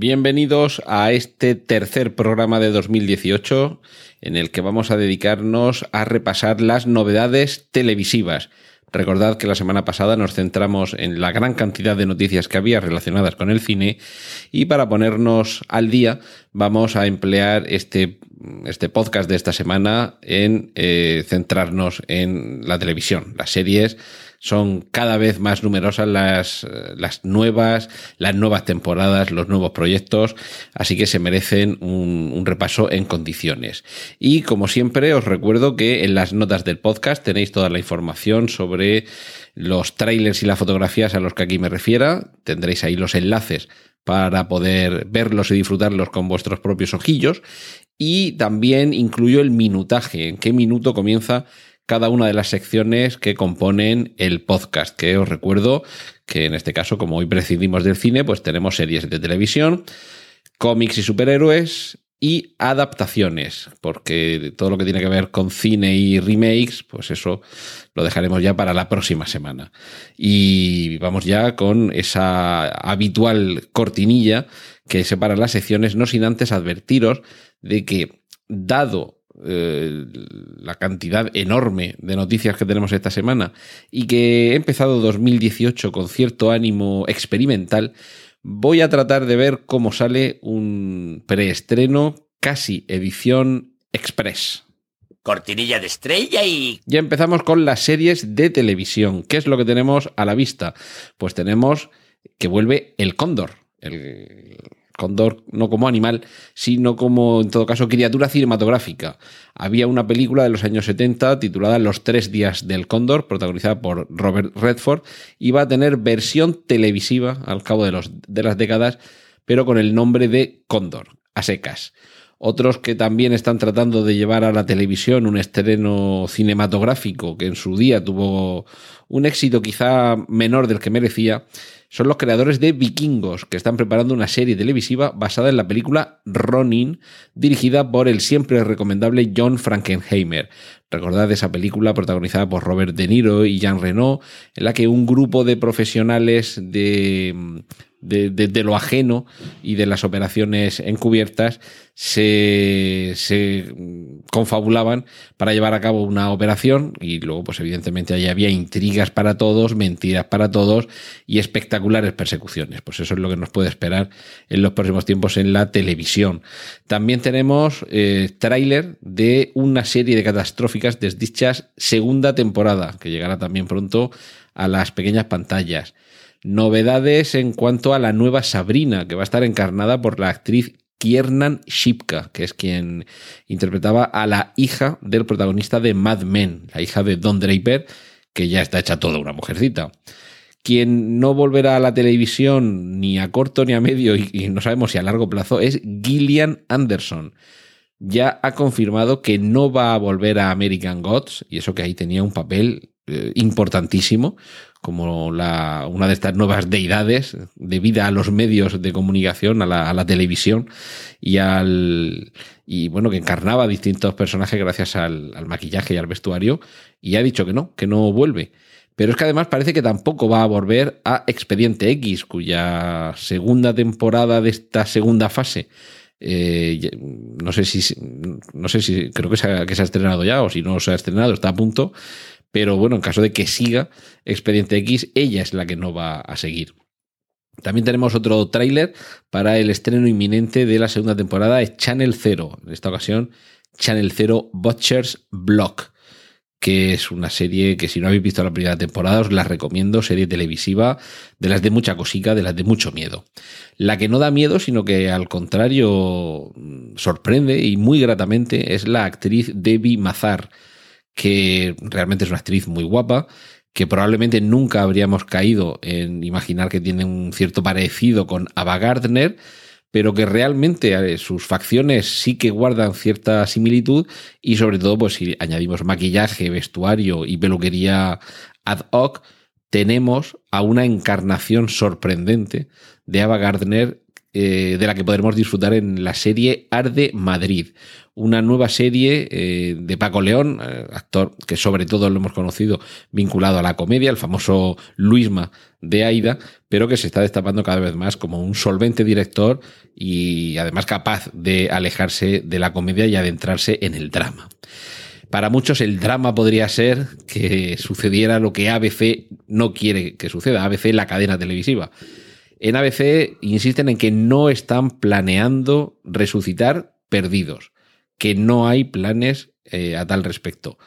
Bienvenidos a este tercer programa de 2018 en el que vamos a dedicarnos a repasar las novedades televisivas. Recordad que la semana pasada nos centramos en la gran cantidad de noticias que había relacionadas con el cine y para ponernos al día vamos a emplear este, este podcast de esta semana en eh, centrarnos en la televisión, las series, son cada vez más numerosas las, las nuevas, las nuevas temporadas, los nuevos proyectos, así que se merecen un, un, repaso en condiciones. Y como siempre, os recuerdo que en las notas del podcast tenéis toda la información sobre los trailers y las fotografías a los que aquí me refiera. Tendréis ahí los enlaces para poder verlos y disfrutarlos con vuestros propios ojillos. Y también incluyo el minutaje, en qué minuto comienza cada una de las secciones que componen el podcast, que os recuerdo que en este caso, como hoy precidimos del cine, pues tenemos series de televisión, cómics y superhéroes y adaptaciones, porque todo lo que tiene que ver con cine y remakes, pues eso lo dejaremos ya para la próxima semana. Y vamos ya con esa habitual cortinilla que separa las secciones, no sin antes advertiros de que, dado eh, la cantidad enorme de noticias que tenemos esta semana y que he empezado 2018 con cierto ánimo experimental, voy a tratar de ver cómo sale un preestreno casi edición express. Cortinilla de estrella y... Ya empezamos con las series de televisión. ¿Qué es lo que tenemos a la vista? Pues tenemos que vuelve El Cóndor, el Cóndor no como animal, sino como, en todo caso, criatura cinematográfica. Había una película de los años 70 titulada Los tres días del Cóndor, protagonizada por Robert Redford, y va a tener versión televisiva al cabo de, los, de las décadas, pero con el nombre de Cóndor, a secas. Otros que también están tratando de llevar a la televisión un estreno cinematográfico que en su día tuvo un éxito quizá menor del que merecía, son los creadores de Vikingos, que están preparando una serie televisiva basada en la película Ronin, dirigida por el siempre recomendable John Frankenheimer. Recordad esa película protagonizada por Robert De Niro y Jean Reno, en la que un grupo de profesionales de de, lo ajeno y de las operaciones encubiertas se, se, confabulaban para llevar a cabo una operación y luego pues evidentemente ahí había intrigas para todos, mentiras para todos y espectaculares persecuciones. Pues eso es lo que nos puede esperar en los próximos tiempos en la televisión. También tenemos eh, tráiler de una serie de catastróficas desdichas segunda temporada que llegará también pronto a las pequeñas pantallas novedades en cuanto a la nueva Sabrina, que va a estar encarnada por la actriz Kiernan Shipka, que es quien interpretaba a la hija del protagonista de Mad Men, la hija de Don Draper, que ya está hecha toda una mujercita. Quien no volverá a la televisión ni a corto ni a medio y, y no sabemos si a largo plazo es Gillian Anderson. Ya ha confirmado que no va a volver a American Gods, y eso que ahí tenía un papel importantísimo, como la, una de estas nuevas deidades debido a los medios de comunicación, a la, a la, televisión y al y bueno, que encarnaba distintos personajes gracias al, al maquillaje y al vestuario, y ha dicho que no, que no vuelve. Pero es que además parece que tampoco va a volver a Expediente X, cuya segunda temporada de esta segunda fase eh, no sé si no sé si creo que se, ha, que se ha estrenado ya o si no se ha estrenado está a punto pero bueno, en caso de que siga Expediente X, ella es la que no va a seguir. También tenemos otro tráiler para el estreno inminente de la segunda temporada de Channel Zero. En esta ocasión, Channel Zero Butcher's Block, que es una serie que si no habéis visto la primera temporada os la recomiendo, serie televisiva de las de mucha cosica, de las de mucho miedo. La que no da miedo, sino que al contrario sorprende y muy gratamente es la actriz Debbie Mazar que realmente es una actriz muy guapa, que probablemente nunca habríamos caído en imaginar que tiene un cierto parecido con Ava Gardner, pero que realmente eh, sus facciones sí que guardan cierta similitud y sobre todo pues si añadimos maquillaje, vestuario y peluquería ad hoc, tenemos a una encarnación sorprendente de Ava Gardner eh, de la que podremos disfrutar en la serie Arde Madrid, una nueva serie eh, de Paco León, eh, actor que sobre todo lo hemos conocido vinculado a la comedia, el famoso Luisma de Aida, pero que se está destapando cada vez más como un solvente director y además capaz de alejarse de la comedia y adentrarse en el drama. Para muchos el drama podría ser que sucediera lo que ABC no quiere que suceda, ABC la cadena televisiva en ABC insisten en que no están planeando resucitar perdidos, que no hay planes eh, a tal respecto.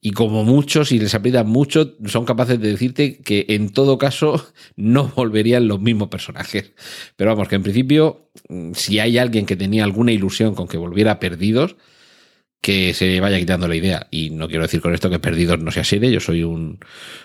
Y como muchos, si les aprietan mucho, son capaces de decirte que en todo caso no volverían los mismos personajes. Pero vamos, que en principio, mm, si hay alguien que tenía alguna ilusión con que volviera perdidos, que se vaya quitando la idea. Y no quiero decir con esto que Perdidos no sea serie, yo soy un,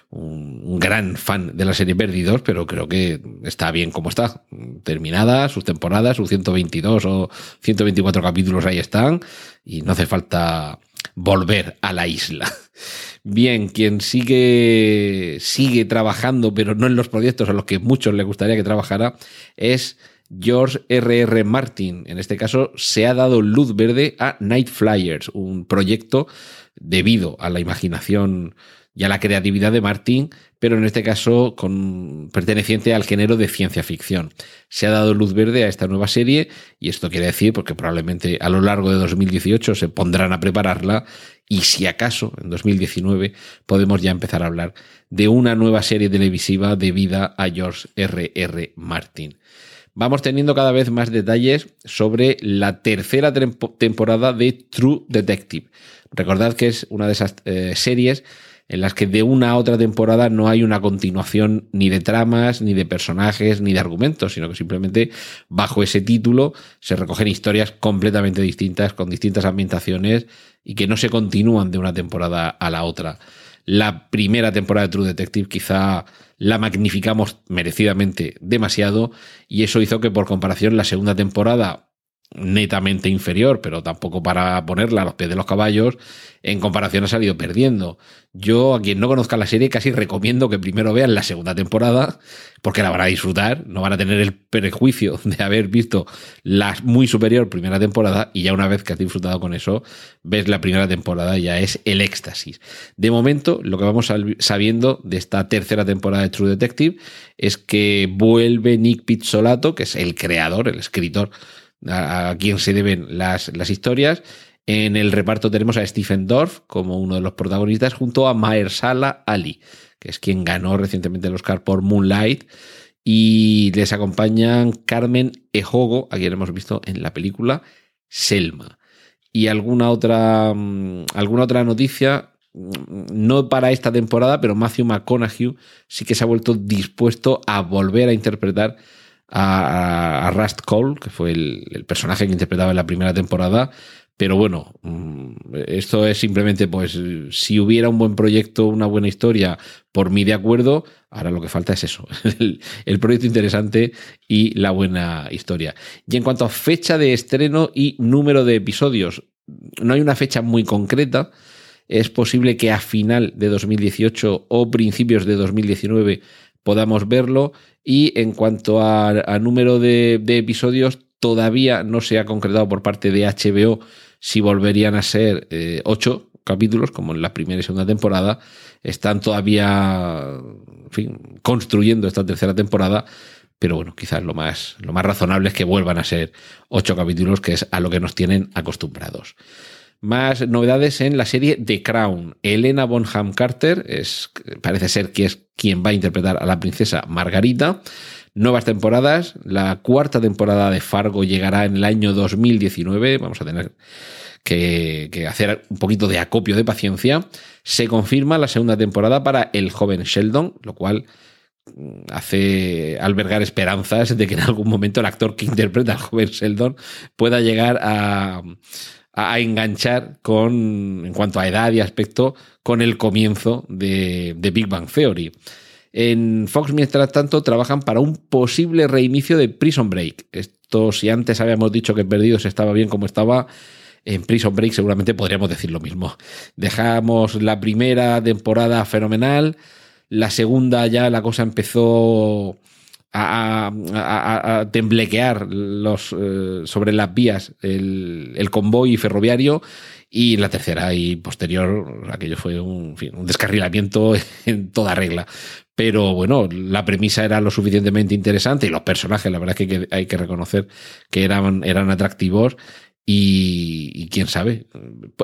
un, gran fan de la serie Perdidos, pero creo que está bien como está. Terminada, sus temporadas, sus 122 o 124 capítulos ahí están, y no hace falta volver a la isla. Bien, quien sigue, sigue trabajando, pero no en los proyectos a los que muchos les gustaría que trabajara, es George R.R. Martin. En este caso, se ha dado luz verde a Night Flyers, un proyecto debido a la imaginación y a la creatividad de Martin, pero en este caso con, perteneciente al género de ciencia ficción. Se ha dado luz verde a esta nueva serie y esto quiere decir porque probablemente a lo largo de 2018 se pondrán a prepararla y si acaso en 2019 podemos ya empezar a hablar de una nueva serie televisiva debida a George R.R. R. Martin vamos teniendo cada vez más detalles sobre la tercera temporada de True Detective. Recordad que es una de esas eh, series en las que de una a otra temporada no hay una continuación ni de tramas, ni de personajes, ni de argumentos, sino que simplemente bajo ese título se recogen historias completamente distintas, con distintas ambientaciones y que no se continúan de una temporada a la otra. La primera temporada de True Detective quizá la magnificamos merecidamente demasiado y eso hizo que por comparación la segunda temporada netamente inferior, pero tampoco para ponerla a los pies de los caballos, en comparación ha salido perdiendo. Yo, a quien no conozca la serie, casi recomiendo que primero vean la segunda temporada, porque la van a disfrutar, no van a tener el prejuicio de haber visto la muy superior primera temporada, y ya una vez que has disfrutado con eso, ves la primera temporada, ya es el éxtasis. De momento, lo que vamos sabiendo de esta tercera temporada de True Detective es que vuelve Nick Pizzolato, que es el creador, el escritor a, quien se deben las, las historias. En el reparto tenemos a Stephen Dorff como uno de los protagonistas, junto a Mahershala Ali, que es quien ganó recientemente el Oscar por Moonlight. Y les acompañan Carmen Ejogo, a quien hemos visto en la película Selma. Y alguna otra, mm, alguna otra noticia, mm, no para esta temporada, pero Matthew McConaughey sí que se ha vuelto dispuesto a volver a interpretar a, Rust Cole, que fue el, personaje que interpretaba en la primera temporada. Pero bueno, mm, esto es simplemente, pues, si hubiera un buen proyecto, una buena historia, por mí de acuerdo, ahora lo que falta es eso, el, proyecto interesante y la buena historia. Y en cuanto a fecha de estreno y número de episodios, no hay una fecha muy concreta. Es posible que a final de 2018 o principios de 2019 podamos verlo. Y en cuanto a, número de, episodios, todavía no se ha concretado por parte de HBO si volverían a ser eh, ocho capítulos, como en la primera y segunda temporada. Están todavía construyendo esta tercera temporada. Pero bueno, quizás lo más, lo más razonable es que vuelvan a ser ocho capítulos, que es a lo que nos tienen acostumbrados. Más novedades en la serie The Crown. Elena Bonham Carter es, parece ser que es quien va a interpretar a la princesa Margarita. Nuevas temporadas. La cuarta temporada de Fargo llegará en el año 2019. Vamos a tener que, hacer un poquito de acopio de paciencia. Se confirma la segunda temporada para el joven Sheldon, lo cual mm, hace albergar esperanzas de que en algún momento el actor que interpreta al joven Sheldon pueda llegar a a, enganchar con, en cuanto a edad y aspecto, con el comienzo de, de Big Bang Theory. En Fox, mientras tanto, trabajan para un posible reinicio de Prison Break. esto, si antes habíamos dicho que Perdidos estaba bien como estaba, en Prison Break seguramente podríamos decir lo mismo. Dejamos la primera temporada fenomenal, la segunda ya la cosa empezó a, temblequear los, eh, sobre las vías el, el, convoy ferroviario y la tercera y posterior aquello fue un, descarrilamiento en toda regla. Pero bueno, la premisa era lo suficientemente interesante y los personajes, la verdad es que hay que reconocer que eran, eran atractivos y, quién sabe,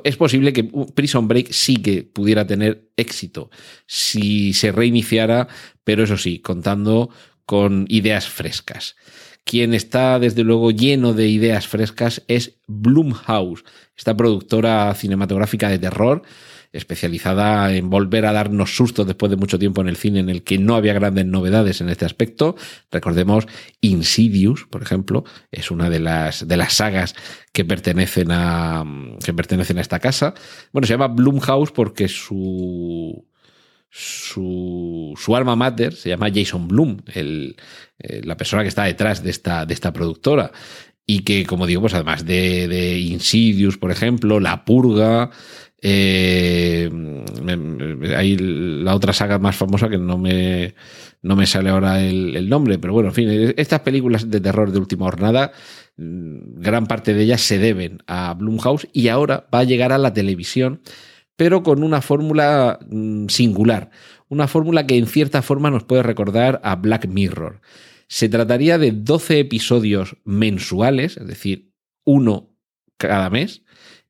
es posible que Prison Break sí que pudiera tener éxito si se reiniciara, pero eso sí, contando con ideas frescas. Quien está desde luego lleno de ideas frescas es Blumhouse, esta productora cinematográfica de terror especializada en volver a darnos sustos después de mucho tiempo en el cine en el que no había grandes novedades en este aspecto. Recordemos Insidious, por ejemplo, es una de las, de las sagas que pertenecen a, que pertenecen a esta casa. Bueno, se llama Blumhouse porque su, su, alma mater se llama Jason Bloom, el, eh, la persona que está detrás de esta, de esta productora. Y que, como digo, pues además de, de Insidious, por ejemplo, La Purga, eh, hay la otra saga más famosa que no me, no me sale ahora el, nombre, pero bueno, en fin, estas películas de terror de última jornada, mm, gran parte de ellas se deben a Blumhouse y ahora va a llegar a la televisión, pero con una fórmula mm, singular, una fórmula que en cierta forma nos puede recordar a Black Mirror. Se trataría de 12 episodios mensuales, es decir, uno cada mes,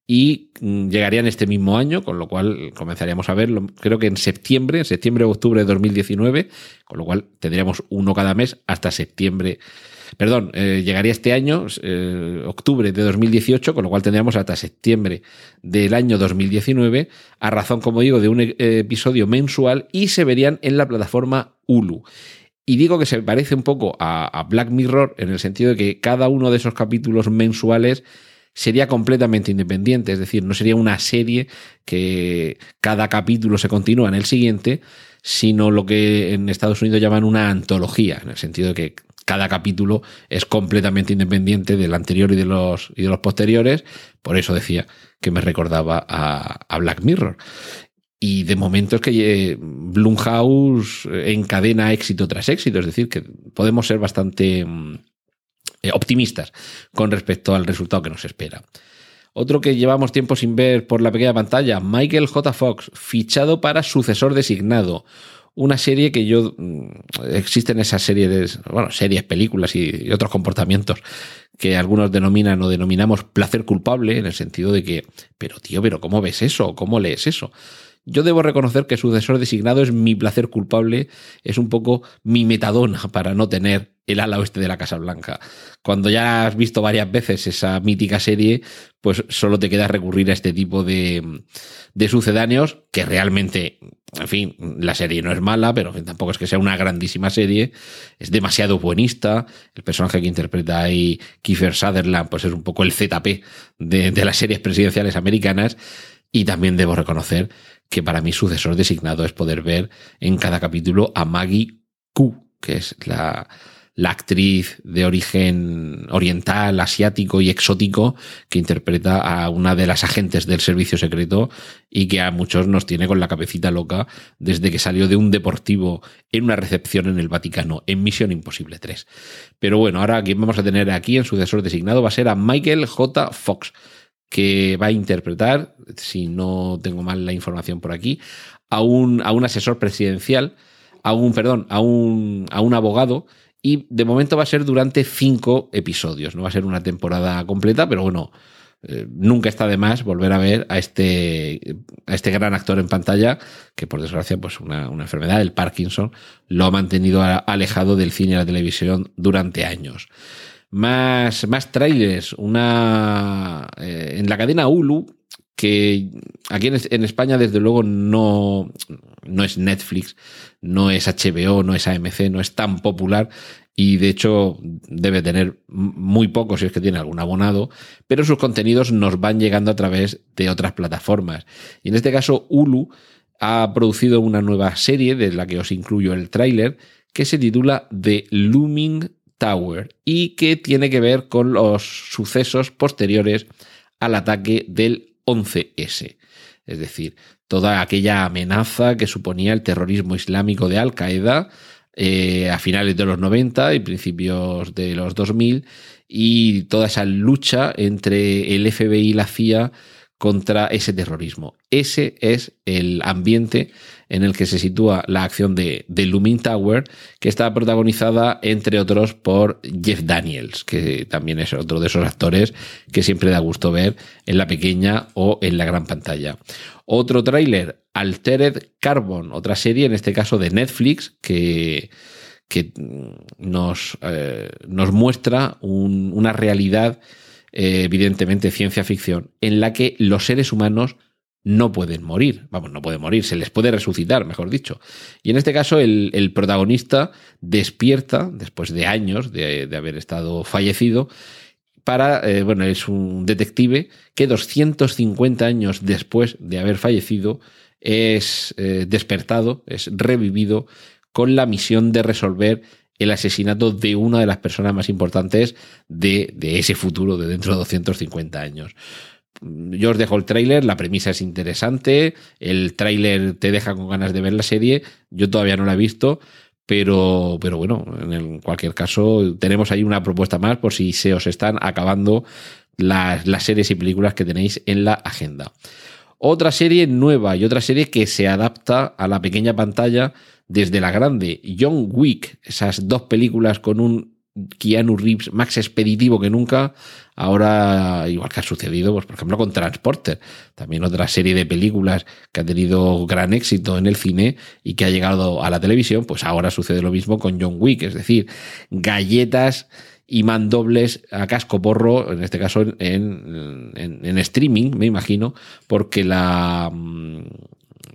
y mm, llegarían este mismo año, con lo cual comenzaríamos a verlo, creo que en septiembre, en septiembre o octubre de 2019, con lo cual tendríamos uno cada mes hasta septiembre. Perdón, eh, llegaría este año, eh, octubre de 2018, con lo cual tendríamos hasta septiembre del año 2019, a razón, como digo, de un eh, episodio mensual y se verían en la plataforma Hulu. Y digo que se parece un poco a Black Mirror en el sentido de que cada uno de esos capítulos mensuales sería completamente independiente, es decir, no sería una serie que cada capítulo se continúa en el siguiente, sino lo que en Estados Unidos llaman una antología, en el sentido de que cada capítulo es completamente independiente del anterior y de los, y de los posteriores, por eso decía que me recordaba a, a Black Mirror. Y de momento es que eh, Blumhouse encadena éxito tras éxito, es decir, que podemos ser bastante mm, eh, optimistas con respecto al resultado que nos espera. Otro que llevamos tiempo sin ver por la pequeña pantalla, Michael J. Fox, fichado para sucesor designado. Una serie que yo. Mm, existen esas series de. Bueno, series, películas y, otros comportamientos que algunos denominan o denominamos placer culpable, en el sentido de que, pero tío, pero ¿cómo ves eso? ¿Cómo lees eso? Yo debo reconocer que sucesor designado es mi placer culpable, es un poco mi metadona para no tener el ala oeste de la Casa Blanca. Cuando ya has visto varias veces esa mítica serie, pues solo te queda recurrir a este tipo de, de sucedáneos, que realmente, en fin, la serie no es mala, pero tampoco es que sea una grandísima serie, es demasiado buenista, el personaje que interpreta ahí Kiefer Sutherland, pues es un poco el ZP de, de las series presidenciales americanas, y también debo reconocer que para mí sucesor designado es poder ver en cada capítulo a Maggie Q, que es la, la actriz de origen oriental, asiático y exótico que interpreta a una de las agentes del servicio secreto y que a muchos nos tiene con la cabecita loca desde que salió de un deportivo en una recepción en el Vaticano en Misión Imposible 3. Pero bueno, ahora quien vamos a tener aquí en sucesor designado va a ser a Michael J. Fox que va a interpretar, si no tengo mal la información por aquí, a un, a un asesor presidencial, a un, perdón, a un, a un abogado, y de momento va a ser durante cinco episodios, no va a ser una temporada completa, pero bueno, eh, nunca está de más volver a ver a este, a este gran actor en pantalla, que por desgracia, pues una, una enfermedad, el Parkinson, lo ha mantenido alejado del cine y la televisión durante años más, más trailers. Una eh, en la cadena Hulu, que aquí en, España, desde luego, no, no es Netflix, no es HBO, no es AMC, no es tan popular. Y de hecho debe tener muy poco si es que tiene algún abonado, pero sus contenidos nos van llegando a través de otras plataformas. Y en este caso, Hulu ha producido una nueva serie de la que os incluyo el tráiler, que se titula The Looming Tower y que tiene que ver con los sucesos posteriores al ataque del 11S. Es decir, toda aquella amenaza que suponía el terrorismo islámico de Al Qaeda eh, a finales de los 90 y principios de los 2000 y toda esa lucha entre el FBI y la CIA contra ese terrorismo. Ese es el ambiente en el que se sitúa la acción de, de Looming Tower, que está protagonizada, entre otros, por Jeff Daniels, que también es otro de esos actores que siempre da gusto ver en la pequeña o en la gran pantalla. Otro tráiler, Altered Carbon, otra serie, en este caso de Netflix, que, que nos, eh, nos muestra un, una realidad eh, evidentemente ciencia ficción, en la que los seres humanos no pueden morir. Vamos, no pueden morir, se les puede resucitar, mejor dicho. Y en este caso, el, protagonista despierta, después de años de, haber estado fallecido, para, eh, bueno, es un detective que 250 años después de haber fallecido es eh, despertado, es revivido con la misión de resolver el asesinato de una de las personas más importantes de, ese futuro de dentro de 250 años. Yo os dejo el tráiler, la premisa es interesante, el tráiler te deja con ganas de ver la serie, yo todavía no la he visto, pero, pero bueno, en cualquier caso tenemos ahí una propuesta más por si se os están acabando las, las series y películas que tenéis en la agenda. Otra serie nueva y otra serie que se adapta a la pequeña pantalla desde la grande, John Wick, esas dos películas con un Keanu Reeves más expeditivo que nunca, ahora igual que ha sucedido, pues por ejemplo con Transporter, también otra serie de películas que ha tenido gran éxito en el cine y que ha llegado a la televisión, pues ahora sucede lo mismo con John Wick, es decir, galletas y mandobles a casco porro, en este caso en, en streaming, me imagino, porque la, mm,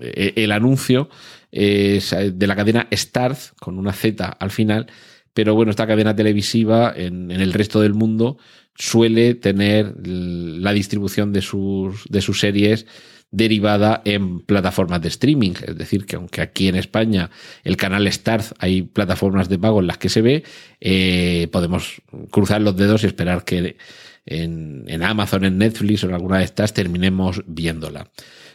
el anuncio eh, de la cadena Starz, con una Z al final, pero bueno, esta cadena televisiva en, el resto del mundo suele tener la distribución de sus, de sus series derivada en plataformas de streaming. Es decir, que aunque aquí en España el canal Starz hay plataformas de pago en las que se ve, eh, podemos cruzar los dedos y esperar que en, en Amazon, en Netflix o en alguna de estas terminemos viéndola.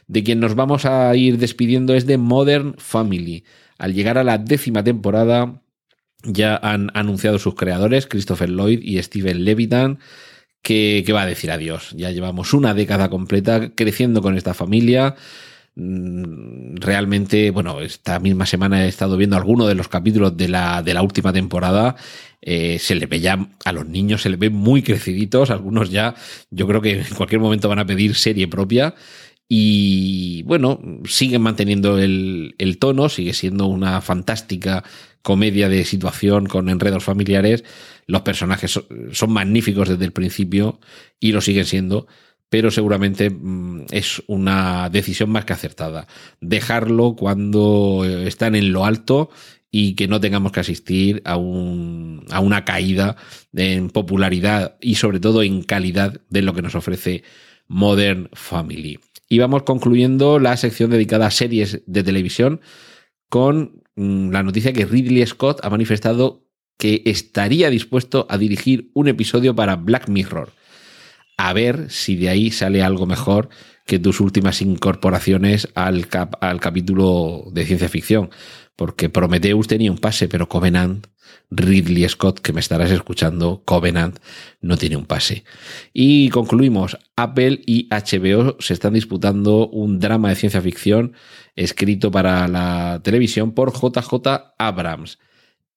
De quien nos vamos a ir despidiendo es de Modern Family. Al llegar a la décima temporada, ya han anunciado sus creadores, Christopher Lloyd y Steven Levitan, que, va a decir adiós. Ya llevamos una década completa creciendo con esta familia mm, realmente, bueno, esta misma semana he estado viendo algunos de los capítulos de la, de la última temporada. Eh, se le ve ya a los niños, se le ve muy creciditos. Algunos ya, yo creo que en cualquier momento van a pedir serie propia. Y bueno, siguen manteniendo el, tono, sigue siendo una fantástica comedia de situación con enredos familiares. Los personajes son, magníficos desde el principio y lo siguen siendo, pero seguramente mm, es una decisión más que acertada. Dejarlo cuando están en lo alto y que no tengamos que asistir a, un, a una caída en popularidad y sobre todo en calidad de lo que nos ofrece Modern Family. Y vamos concluyendo la sección dedicada a series de televisión con la noticia que Ridley Scott ha manifestado que estaría dispuesto a dirigir un episodio para Black Mirror. A ver si de ahí sale algo mejor que tus últimas incorporaciones al, al capítulo de ciencia ficción. Porque Prometheus tenía un pase, pero Covenant Ridley Scott, que me estarás escuchando, Covenant, no tiene un pase. Y concluimos, Apple y HBO se están disputando un drama de ciencia ficción escrito para la televisión por JJ Abrams.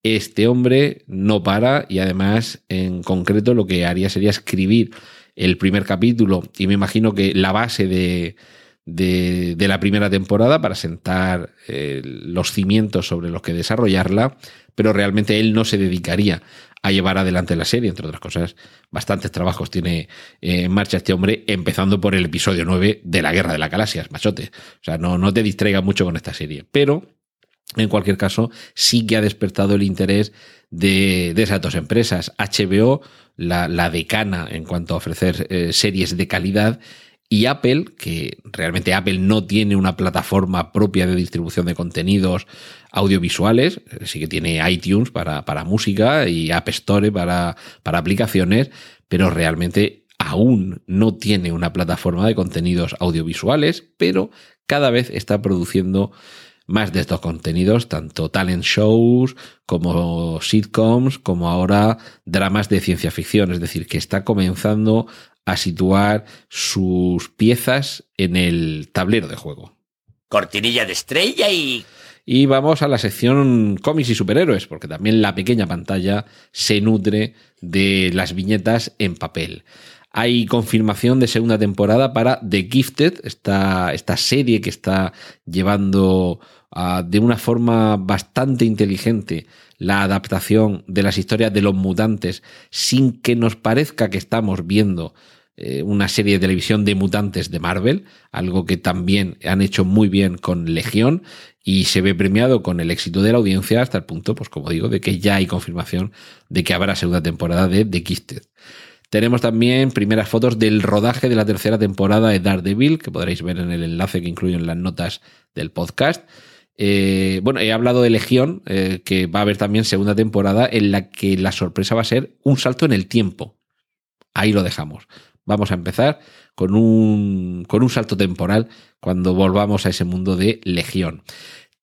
Este hombre no para y además en concreto lo que haría sería escribir el primer capítulo y me imagino que la base de, de, la primera temporada para sentar eh, los cimientos sobre los que desarrollarla, pero realmente él no se dedicaría a llevar adelante la serie, entre otras cosas. Bastantes trabajos tiene eh, en marcha este hombre, empezando por el episodio 9 de La Guerra de la Galaxias, machote. O sea, no, te distraiga mucho con esta serie. Pero, en cualquier caso, sí que ha despertado el interés de, esas dos empresas. HBO, la, la decana en cuanto a ofrecer eh, series de calidad, y Apple, que realmente Apple no tiene una plataforma propia de distribución de contenidos audiovisuales, eh, sí que tiene iTunes para, para música y App Store para, para aplicaciones, pero realmente aún no tiene una plataforma de contenidos audiovisuales, pero cada vez está produciendo más de estos contenidos, tanto talent shows como sitcoms, como ahora dramas de ciencia ficción, es decir, que está comenzando a situar sus piezas en el tablero de juego. Cortinilla de estrella y... Y vamos a la sección cómics y superhéroes, porque también la pequeña pantalla se nutre de las viñetas en papel. Hay confirmación de segunda temporada para The Gifted, esta, serie que está llevando uh, de una forma bastante inteligente la adaptación de las historias de los mutantes sin que nos parezca que estamos viendo eh, una serie de televisión de mutantes de Marvel, algo que también han hecho muy bien con Legión y se ve premiado con el éxito de la audiencia hasta el punto, pues como digo, de que ya hay confirmación de que habrá segunda temporada de The Gifted. Tenemos también primeras fotos del rodaje de la tercera temporada de Daredevil, que podréis ver en el enlace que incluyo en las notas del podcast. Eh, bueno, he hablado de Legión, eh, que va a haber también segunda temporada en la que la sorpresa va a ser un salto en el tiempo. Ahí lo dejamos. Vamos a empezar con un, con un salto temporal cuando volvamos a ese mundo de Legión.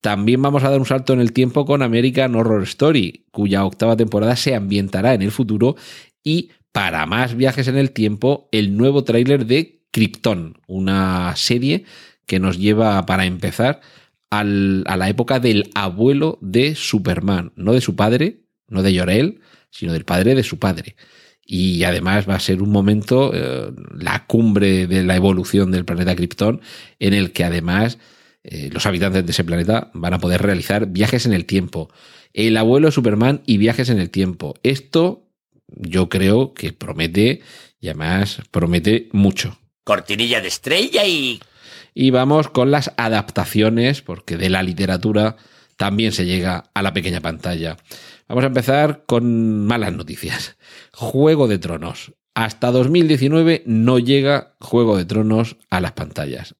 También vamos a dar un salto en el tiempo con American Horror Story, cuya octava temporada se ambientará en el futuro y para más viajes en el tiempo, el nuevo tráiler de Krypton, una serie que nos lleva para empezar a la época del abuelo de Superman, no de su padre, no de Llorel, sino del padre de su padre. Y además va a ser un momento, eh, la cumbre de la evolución del planeta Krypton, en el que además eh, los habitantes de ese planeta van a poder realizar viajes en el tiempo. El abuelo de Superman y viajes en el tiempo. Esto yo creo que promete y además promete mucho. Cortinilla de estrella y... Y vamos con las adaptaciones, porque de la literatura también se llega a la pequeña pantalla. Vamos a empezar con malas noticias. Juego de Tronos. Hasta 2019 no llega Juego de Tronos a las pantallas.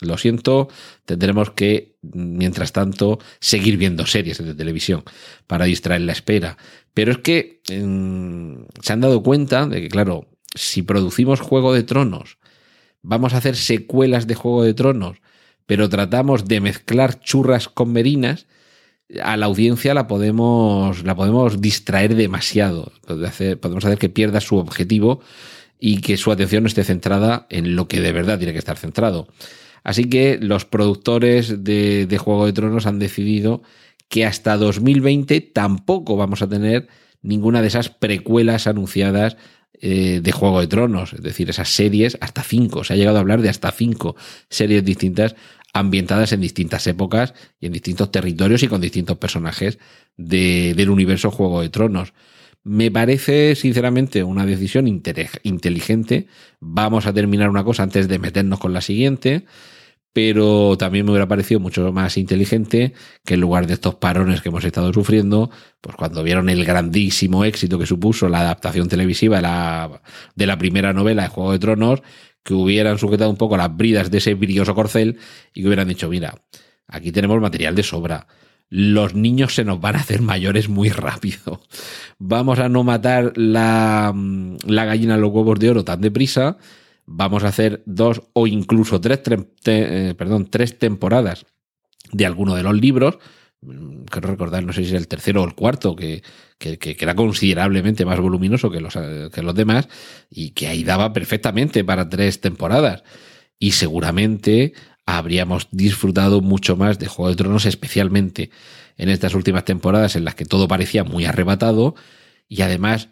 Lo siento, tendremos que, mientras tanto, seguir viendo series de televisión para distraer la espera. Pero es que se han dado cuenta de que, claro, si producimos Juego de Tronos, vamos a hacer secuelas de Juego de Tronos, pero tratamos de mezclar churras con merinas, a la audiencia la podemos, la podemos distraer demasiado. podemos hacer que pierda su objetivo y que su atención no esté centrada en lo que de verdad tiene que estar centrado. Así que los productores de, de Juego de Tronos han decidido que hasta 2020 tampoco vamos a tener ninguna de esas precuelas anunciadas eh, de Juego de Tronos, es decir, esas series, hasta cinco, se ha llegado a hablar de hasta cinco series distintas ambientadas en distintas épocas y en distintos territorios y con distintos personajes del universo Juego de Tronos. Me parece, sinceramente, una decisión inteligente. Vamos a terminar una cosa antes de meternos con la siguiente pero también me hubiera parecido mucho más inteligente que en lugar de estos parones que hemos estado sufriendo, pues cuando vieron el grandísimo éxito que supuso la adaptación televisiva de la, de la primera novela de Juego de Tronos, que hubieran sujetado un poco las bridas de ese brilloso corcel y que hubieran dicho, mira, aquí tenemos material de sobra. Los niños se nos van a hacer mayores muy rápido. Vamos a no matar la, la gallina de los huevos de oro tan deprisa. Vamos a hacer dos o incluso tres, eh, perdón, tres temporadas de alguno de los libros. Quiero recordar, no sé si es el tercero o el cuarto, que, que, que, era considerablemente más voluminoso que los, que los demás y que ahí daba perfectamente para tres temporadas. Y seguramente habríamos disfrutado mucho más de Juego de Tronos, especialmente en estas últimas temporadas en las que todo parecía muy arrebatado y además,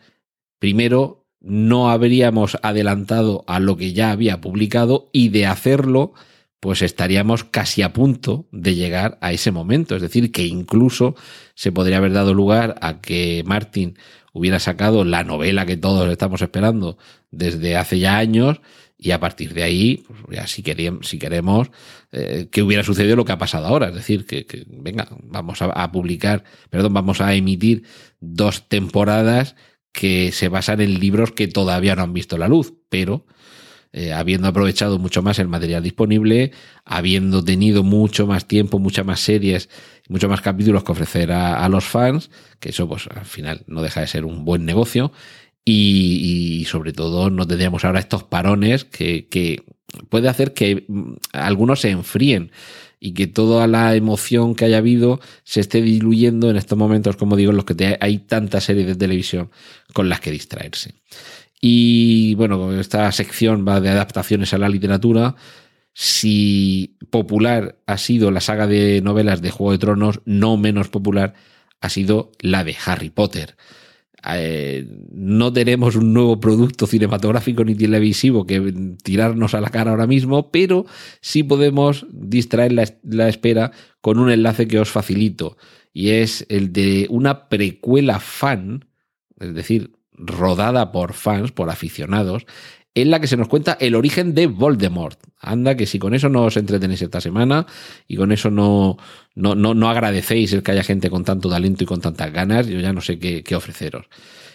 primero, no habríamos adelantado a lo que ya había publicado y de hacerlo, pues estaríamos casi a punto de llegar a ese momento. Es decir, que incluso se podría haber dado lugar a que Martin hubiera sacado la novela que todos estamos esperando desde hace ya años y a partir de ahí, pues si, queremos, si queremos eh, que hubiera sucedido lo que ha pasado ahora, es decir, que, venga, vamos a, a, publicar, perdón, vamos a emitir dos temporadas que se basan en libros que todavía no han visto la luz, pero eh, habiendo aprovechado mucho más el material disponible, habiendo tenido mucho más tiempo, muchas más series, muchos más capítulos que ofrecer a, los fans, que eso pues al final no deja de ser un buen negocio. Y, sobre todo no tendríamos ahora estos parones que, que puede hacer que mm, algunos se enfríen y que toda la emoción que haya habido se esté diluyendo en estos momentos, como digo, en los que hay tantas series de televisión con las que distraerse. Y bueno, esta sección va de adaptaciones a la literatura. Si popular ha sido la saga de novelas de Juego de Tronos, no menos popular ha sido la de Harry Potter. Eh, no tenemos un nuevo producto cinematográfico ni televisivo que tirarnos a la cara ahora mismo, pero sí podemos distraer la, la espera con un enlace que os facilito y es el de una precuela fan, es decir, rodada por fans, por aficionados, en la que se nos cuenta el origen de Voldemort. Anda, que si con eso no os entretenéis esta semana y con eso no, no, no, no agradecéis el que haya gente con tanto talento y con tantas ganas, yo ya no sé qué, qué ofreceros.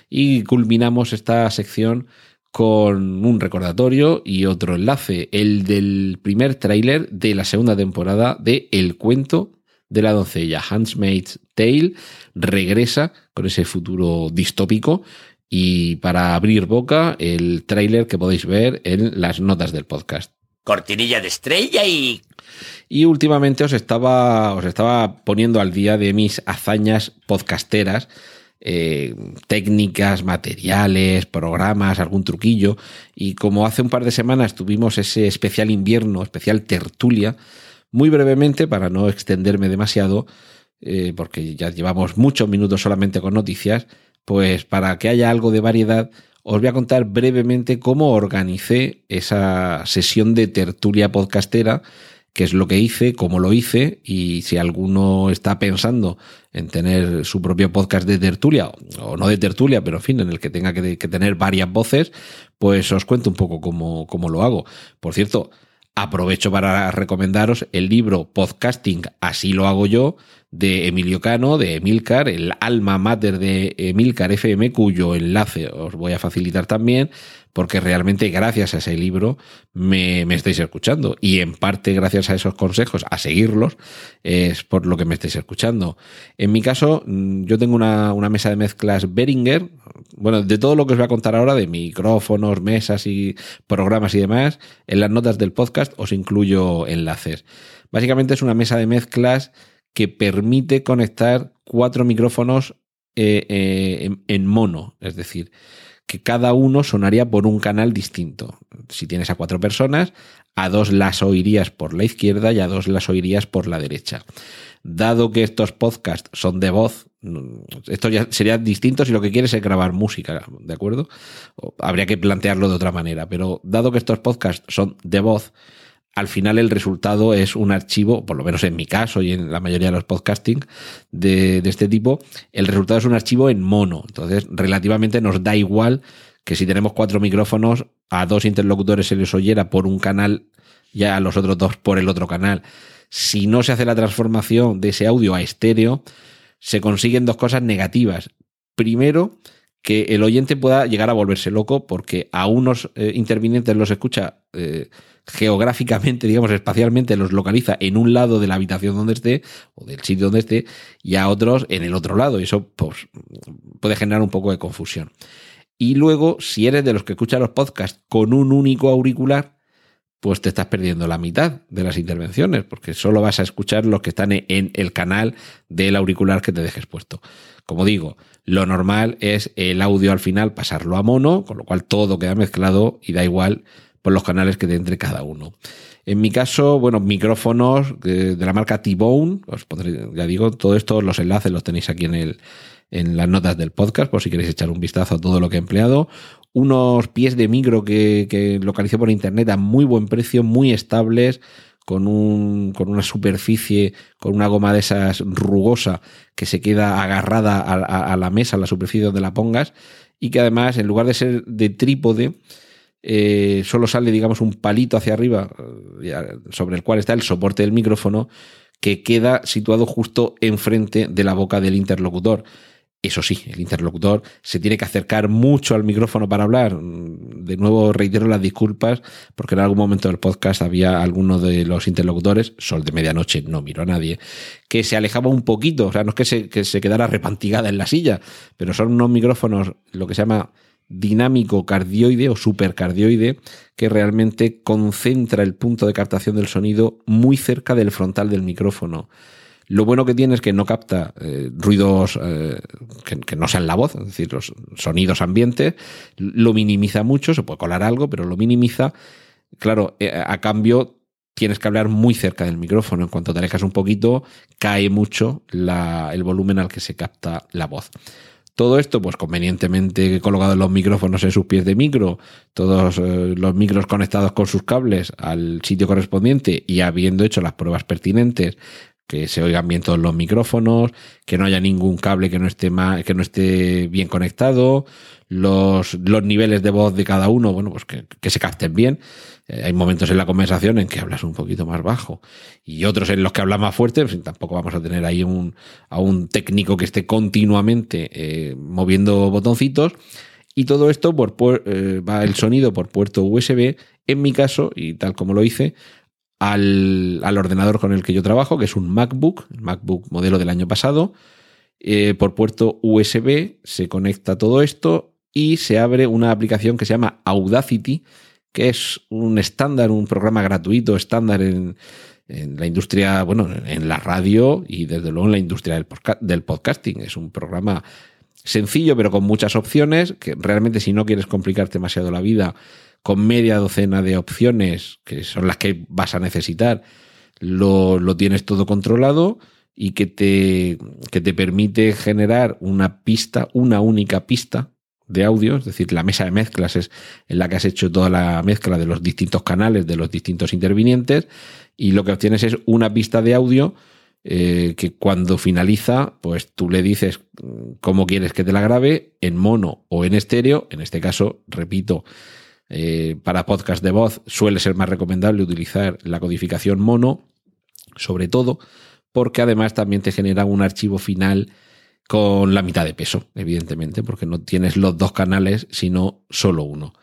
Y culminamos esta sección con un recordatorio y otro enlace, el del primer tráiler de la segunda temporada de El cuento de la doncella. Handmaid's Tale regresa con ese futuro distópico y para abrir boca el tráiler que podéis ver en las notas del podcast. Cortinilla de estrella y... Y últimamente os estaba, os estaba poniendo al día de mis hazañas podcasteras, eh, técnicas, materiales, programas, algún truquillo. Y como hace un par de semanas tuvimos ese especial invierno, especial tertulia, muy brevemente, para no extenderme demasiado, eh, porque ya llevamos muchos minutos solamente con noticias, pues para que haya algo de variedad, os voy a contar brevemente cómo organicé esa sesión de tertulia podcastera, qué es lo que hice, cómo lo hice, y si alguno está pensando en tener su propio podcast de tertulia, o no de tertulia, pero en fin, en el que tenga que, que tener varias voces, pues os cuento un poco cómo, cómo lo hago. Por cierto, aprovecho para recomendaros el libro Podcasting, así lo hago yo, de Emilio Cano, de Emilcar, el alma mater de Emilcar FM, cuyo enlace os voy a facilitar también, porque realmente gracias a ese libro me, me estáis escuchando y en parte gracias a esos consejos, a seguirlos, es por lo que me estáis escuchando. En mi caso, yo tengo una, una mesa de mezclas Behringer, bueno, de todo lo que os voy a contar ahora, de micrófonos, mesas y programas y demás, en las notas del podcast os incluyo enlaces. Básicamente es una mesa de mezclas que permite conectar cuatro micrófonos eh, eh, en, mono, es decir, que cada uno sonaría por un canal distinto. Si tienes a cuatro personas, a dos las oirías por la izquierda y a dos las oirías por la derecha. Dado que estos podcasts son de voz, esto ya sería distinto si lo que quieres es grabar música, ¿de acuerdo? Habría que plantearlo de otra manera, pero dado que estos podcasts son de voz, al final el resultado es un archivo, por lo menos en mi caso y en la mayoría de los podcasting de, este tipo, el resultado es un archivo en mono. Entonces, relativamente nos da igual que si tenemos cuatro micrófonos, a dos interlocutores se les oyera por un canal y a los otros dos por el otro canal. Si no se hace la transformación de ese audio a estéreo, se consiguen dos cosas negativas. Primero, que el oyente pueda llegar a volverse loco porque a unos eh, intervinientes los escucha eh, geográficamente, digamos, espacialmente, los localiza en un lado de la habitación donde esté o del sitio donde esté y a otros en el otro lado. Y eso pues, puede generar un poco de confusión. Y luego, si eres de los que escuchan los podcasts con un único auricular, pues te estás perdiendo la mitad de las intervenciones, porque solo vas a escuchar los que están en el canal del auricular que te dejes puesto. Como digo, lo normal es el audio al final pasarlo a mono, con lo cual todo queda mezclado y da igual por los canales que te entre cada uno. En mi caso, bueno, micrófonos de la marca T-Bone, os pondré, ya digo, todo esto, los enlaces los tenéis aquí en el, en las notas del podcast, por si queréis echar un vistazo a todo lo que he empleado. Unos pies de micro que, que localicé por internet a muy buen precio, muy estables, con, un, con una superficie, con una goma de esas rugosa que se queda agarrada a, a, la mesa, a la superficie donde la pongas, y que además, en lugar de ser de trípode, eh, solo sale, digamos, un palito hacia arriba, sobre el cual está el soporte del micrófono, que queda situado justo enfrente de la boca del interlocutor. Eso sí, el interlocutor se tiene que acercar mucho al micrófono para hablar. De nuevo reitero las disculpas porque en algún momento del podcast había alguno de los interlocutores, sol de medianoche, no miro a nadie, que se alejaba un poquito, o sea, no es que se, que se quedara repantigada en la silla, pero son unos micrófonos, lo que se llama dinámico cardioide o supercardioide que realmente concentra el punto de captación del sonido muy cerca del frontal del micrófono. Lo bueno que tiene es que no capta eh, ruidos eh, que, no sean la voz, es decir, los sonidos ambientes, lo minimiza mucho, se puede colar algo, pero lo minimiza. Claro, eh, a cambio tienes que hablar muy cerca del micrófono. En cuanto te alejas un poquito, cae mucho el volumen al que se capta la voz. Todo esto, pues convenientemente colocado los micrófonos en sus pies de micro, todos los micros conectados con sus cables al sitio correspondiente y habiendo hecho las pruebas pertinentes que se oigan bien todos los micrófonos, que no haya ningún cable que no esté que no esté bien conectado, los, los niveles de voz de cada uno, bueno, pues que, se capten bien. Eh, hay momentos en la conversación en que hablas un poquito más bajo y otros en los que hablas más fuerte, pues, tampoco vamos a tener ahí un, a un técnico que esté continuamente eh, moviendo botoncitos. Y todo esto por, eh, va el sonido por puerto USB. En mi caso, y tal como lo hice, al, ordenador con el que yo trabajo, que es un MacBook, MacBook modelo del año pasado. Eh, por puerto USB se conecta todo esto y se abre una aplicación que se llama Audacity, que es un estándar, un programa gratuito estándar en, la industria, bueno, en la radio y desde luego en la industria del, del podcasting. Es un programa sencillo pero con muchas opciones, que realmente si no quieres complicarte demasiado la vida, con media docena de opciones, que son las que vas a necesitar, lo, tienes todo controlado y que te, que te permite generar una pista, una única pista de audio, es decir, la mesa de mezclas es en la que has hecho toda la mezcla de los distintos canales, de los distintos intervinientes, y lo que obtienes es una pista de audio eh, que cuando finaliza, pues tú le dices cómo quieres que te la grabe, en mono o en estéreo, en este caso, repito, eh, para podcast de voz suele ser más recomendable utilizar la codificación mono, sobre todo porque además también te genera un archivo final con la mitad de peso, evidentemente, porque no tienes los dos canales, sino solo uno.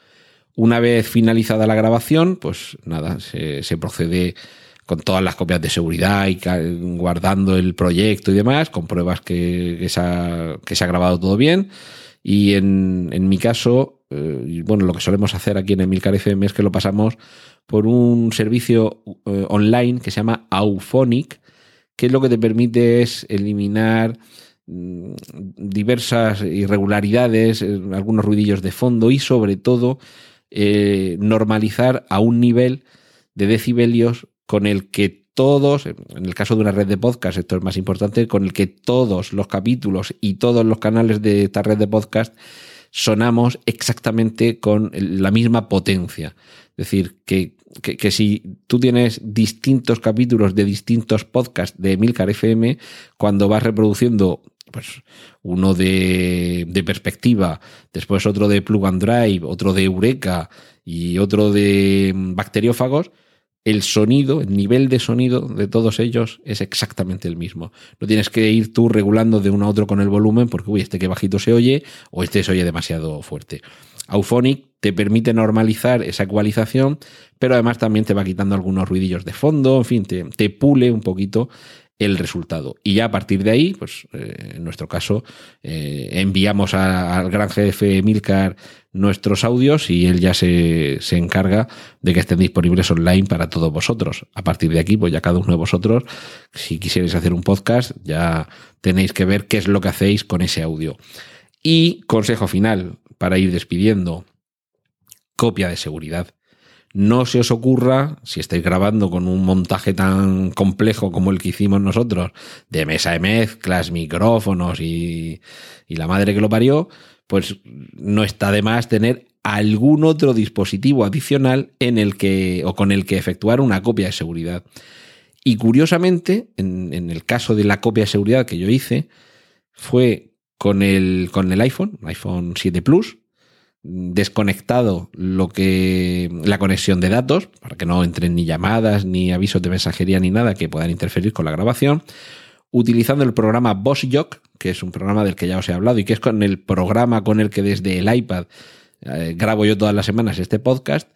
Una vez finalizada la grabación, pues nada, se, procede con todas las copias de seguridad y guardando el proyecto y demás, con pruebas que, se, ha, grabado todo bien. Y en mi caso, eh, bueno, lo que solemos hacer aquí en Emilcar FM es que lo pasamos por un servicio eh, online que se llama Auphonic, que lo que te permite es eliminar mm, diversas irregularidades, eh, algunos ruidillos de fondo y sobre todo normalizar a un nivel de decibelios con el que todos, en el caso de una red de podcast, esto es más importante, con el que todos los capítulos y todos los canales de esta red de podcast sonamos exactamente con la misma potencia. Es decir, que, si tú tienes distintos capítulos de distintos podcasts de Milcar FM, cuando vas reproduciendo pues uno de, de, perspectiva, después otro de plug and drive, otro de Eureka y otro de bacteriófagos, el sonido, el nivel de sonido de todos ellos es exactamente el mismo. No tienes que ir tú regulando de uno a otro con el volumen porque, uy, este que bajito se oye o este se oye demasiado fuerte. Auphonic te permite normalizar esa ecualización, pero además también te va quitando algunos ruidillos de fondo, en fin, te, te pule un poquito el resultado. Y ya a partir de ahí, pues eh, en nuestro caso, eh, enviamos al gran jefe Milcar nuestros audios y él ya se, se, encarga de que estén disponibles online para todos vosotros. A partir de aquí, pues ya cada uno de vosotros, si quisierais hacer un podcast, ya tenéis que ver qué es lo que hacéis con ese audio. Y consejo final para ir despidiendo, copia de seguridad no se os ocurra, si estáis grabando con un montaje tan complejo como el que hicimos nosotros, de mesa de mezclas, micrófonos y, la madre que lo parió, pues no está de más tener algún otro dispositivo adicional en el que o con el que efectuar una copia de seguridad. Y curiosamente, en, en, el caso de la copia de seguridad que yo hice, fue con el, con el iPhone, iPhone 7 Plus, desconectado lo que la conexión de datos para que no entren ni llamadas ni avisos de mensajería ni nada que puedan interferir con la grabación utilizando el programa BossJock, que es un programa del que ya os he hablado y que es con el programa con el que desde el iPad eh, grabo yo todas las semanas este podcast,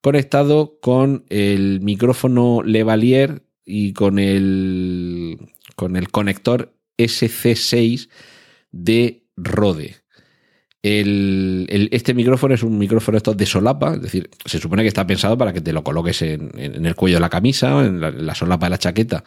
conectado con el micrófono Levalier y con el, con el conector SC6 de Rode. Este micrófono es un micrófono de solapa, es decir, se supone que está pensado para que te lo coloques en, el cuello de la camisa en la, en la, solapa de la chaqueta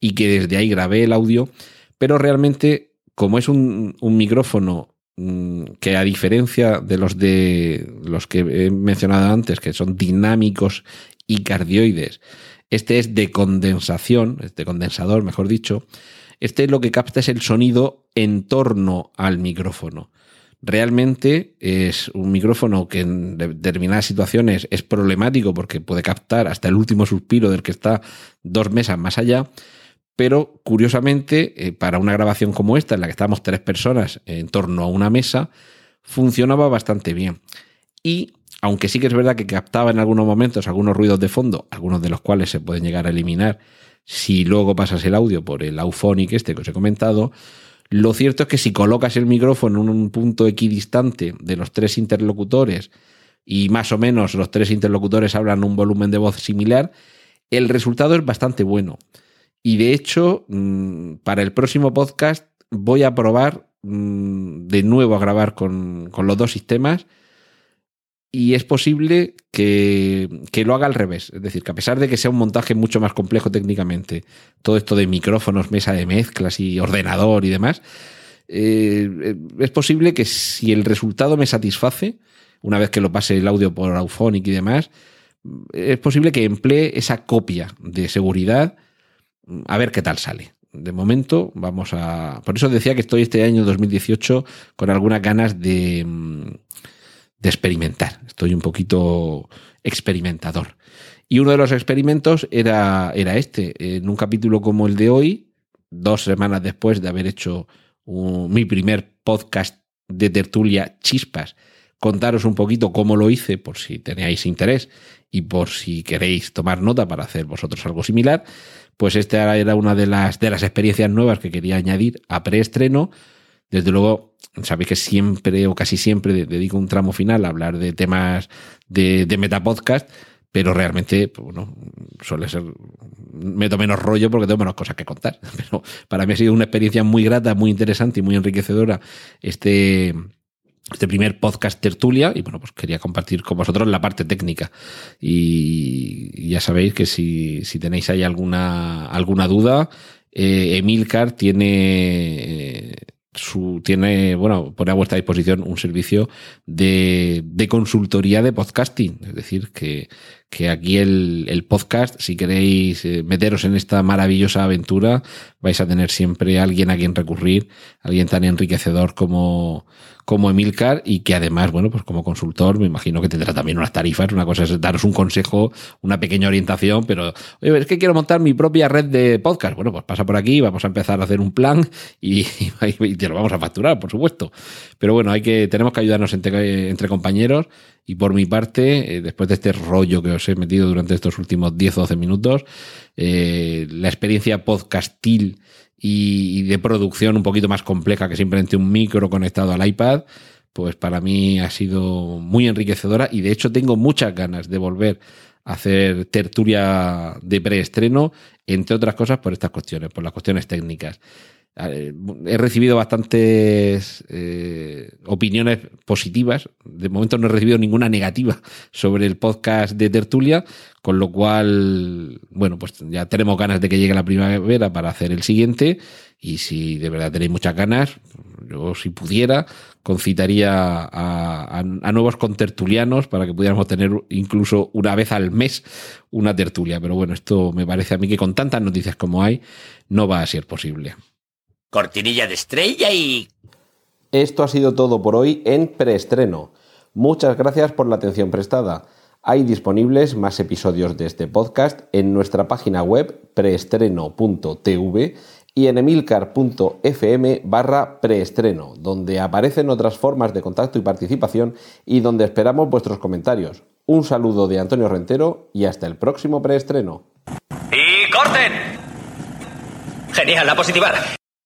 y que desde ahí grabé el audio, pero realmente como es un, micrófono mmm, que a diferencia de los de los que he mencionado antes, que son dinámicos y cardioides, este es de condensación, de condensador, mejor dicho, este lo que capta es el sonido en torno al micrófono realmente es un micrófono que en determinadas situaciones es problemático porque puede captar hasta el último suspiro del que está dos mesas más allá, pero curiosamente eh, para una grabación como esta, en la que estamos tres personas en torno a una mesa, funcionaba bastante bien. Y aunque sí que es verdad que captaba en algunos momentos algunos ruidos de fondo, algunos de los cuales se pueden llegar a eliminar si luego pasas el audio por el Auphonic este que os he comentado, lo cierto es que si colocas el micrófono en un punto equidistante de los tres interlocutores y más o menos los tres interlocutores hablan un volumen de voz similar, el resultado es bastante bueno. Y de hecho, mm, para el próximo podcast voy a probar mm, de nuevo a grabar con, con los dos sistemas y es posible que, que, lo haga al revés. Es decir, que a pesar de que sea un montaje mucho más complejo técnicamente, todo esto de micrófonos, mesa de mezclas y ordenador y demás, eh, es posible que si el resultado me satisface, una vez que lo pase el audio por Auphonic y demás, es posible que emplee esa copia de seguridad a ver qué tal sale. De momento vamos a... Por eso decía que estoy este año 2018 con algunas ganas de de experimentar. Estoy un poquito experimentador. Y uno de los experimentos era, era este. En un capítulo como el de hoy, dos semanas después de haber hecho mi primer podcast de tertulia Chispas, contaros un poquito cómo lo hice, por si tenéis interés y por si queréis tomar nota para hacer vosotros algo similar, pues esta era una de las, de las experiencias nuevas que quería añadir a preestreno. Desde luego, sabéis que siempre o casi siempre dedico un tramo final a hablar de temas de, metapodcast, pero realmente, pues, bueno, suele ser, meto menos rollo porque tengo menos cosas que contar. Pero para mí ha sido una experiencia muy grata, muy interesante y muy enriquecedora este, este primer podcast tertulia y bueno, pues quería compartir con vosotros la parte técnica. Y ya sabéis que si, si tenéis ahí alguna, alguna duda, eh, Emilcar tiene... Su, tiene, bueno, pone a vuestra disposición un servicio de, de consultoría de podcasting. Es decir, que, que aquí el, el, podcast, si queréis eh, meteros en esta maravillosa aventura, vais a tener siempre alguien a quien recurrir, alguien tan enriquecedor como, como Emilcar y que además, bueno, pues como consultor me imagino que tendrá también unas tarifas. Una cosa es daros un consejo, una pequeña orientación, pero oye, es que quiero montar mi propia red de podcast. Bueno, pues pasa por aquí, vamos a empezar a hacer un plan y, te lo vamos a facturar, por supuesto. Pero bueno, hay que, tenemos que ayudarnos entre, entre compañeros y por mi parte, eh, después de este rollo que os he metido durante estos últimos 10 o 12 minutos, eh, la experiencia podcastil y, de producción un poquito más compleja que simplemente un micro conectado al iPad, pues para mí ha sido muy enriquecedora y de hecho tengo muchas ganas de volver a hacer tertulia de preestreno, entre otras cosas por estas cuestiones, por las cuestiones técnicas. Eh, he recibido bastantes eh, opiniones positivas. De momento no he recibido ninguna negativa sobre el podcast de Tertulia, con lo cual, bueno, pues ya tenemos ganas de que llegue la primavera para hacer el siguiente. Y si de verdad tenéis muchas ganas, yo si pudiera, concitaría a, a, a nuevos contertulianos para que pudiéramos tener incluso una vez al mes una tertulia. Pero bueno, esto me parece a mí que con tantas noticias como hay, no va a ser posible cortinilla de estrella y... Esto ha sido todo por hoy en preestreno. Muchas gracias por la atención prestada. Hay disponibles más episodios de este podcast en nuestra página web preestreno.tv y en emilcar.fm barra preestreno, donde aparecen otras formas de contacto y participación y donde esperamos vuestros comentarios. Un saludo de Antonio Rentero y hasta el próximo preestreno. ¡Y corten! Genial, a positivar.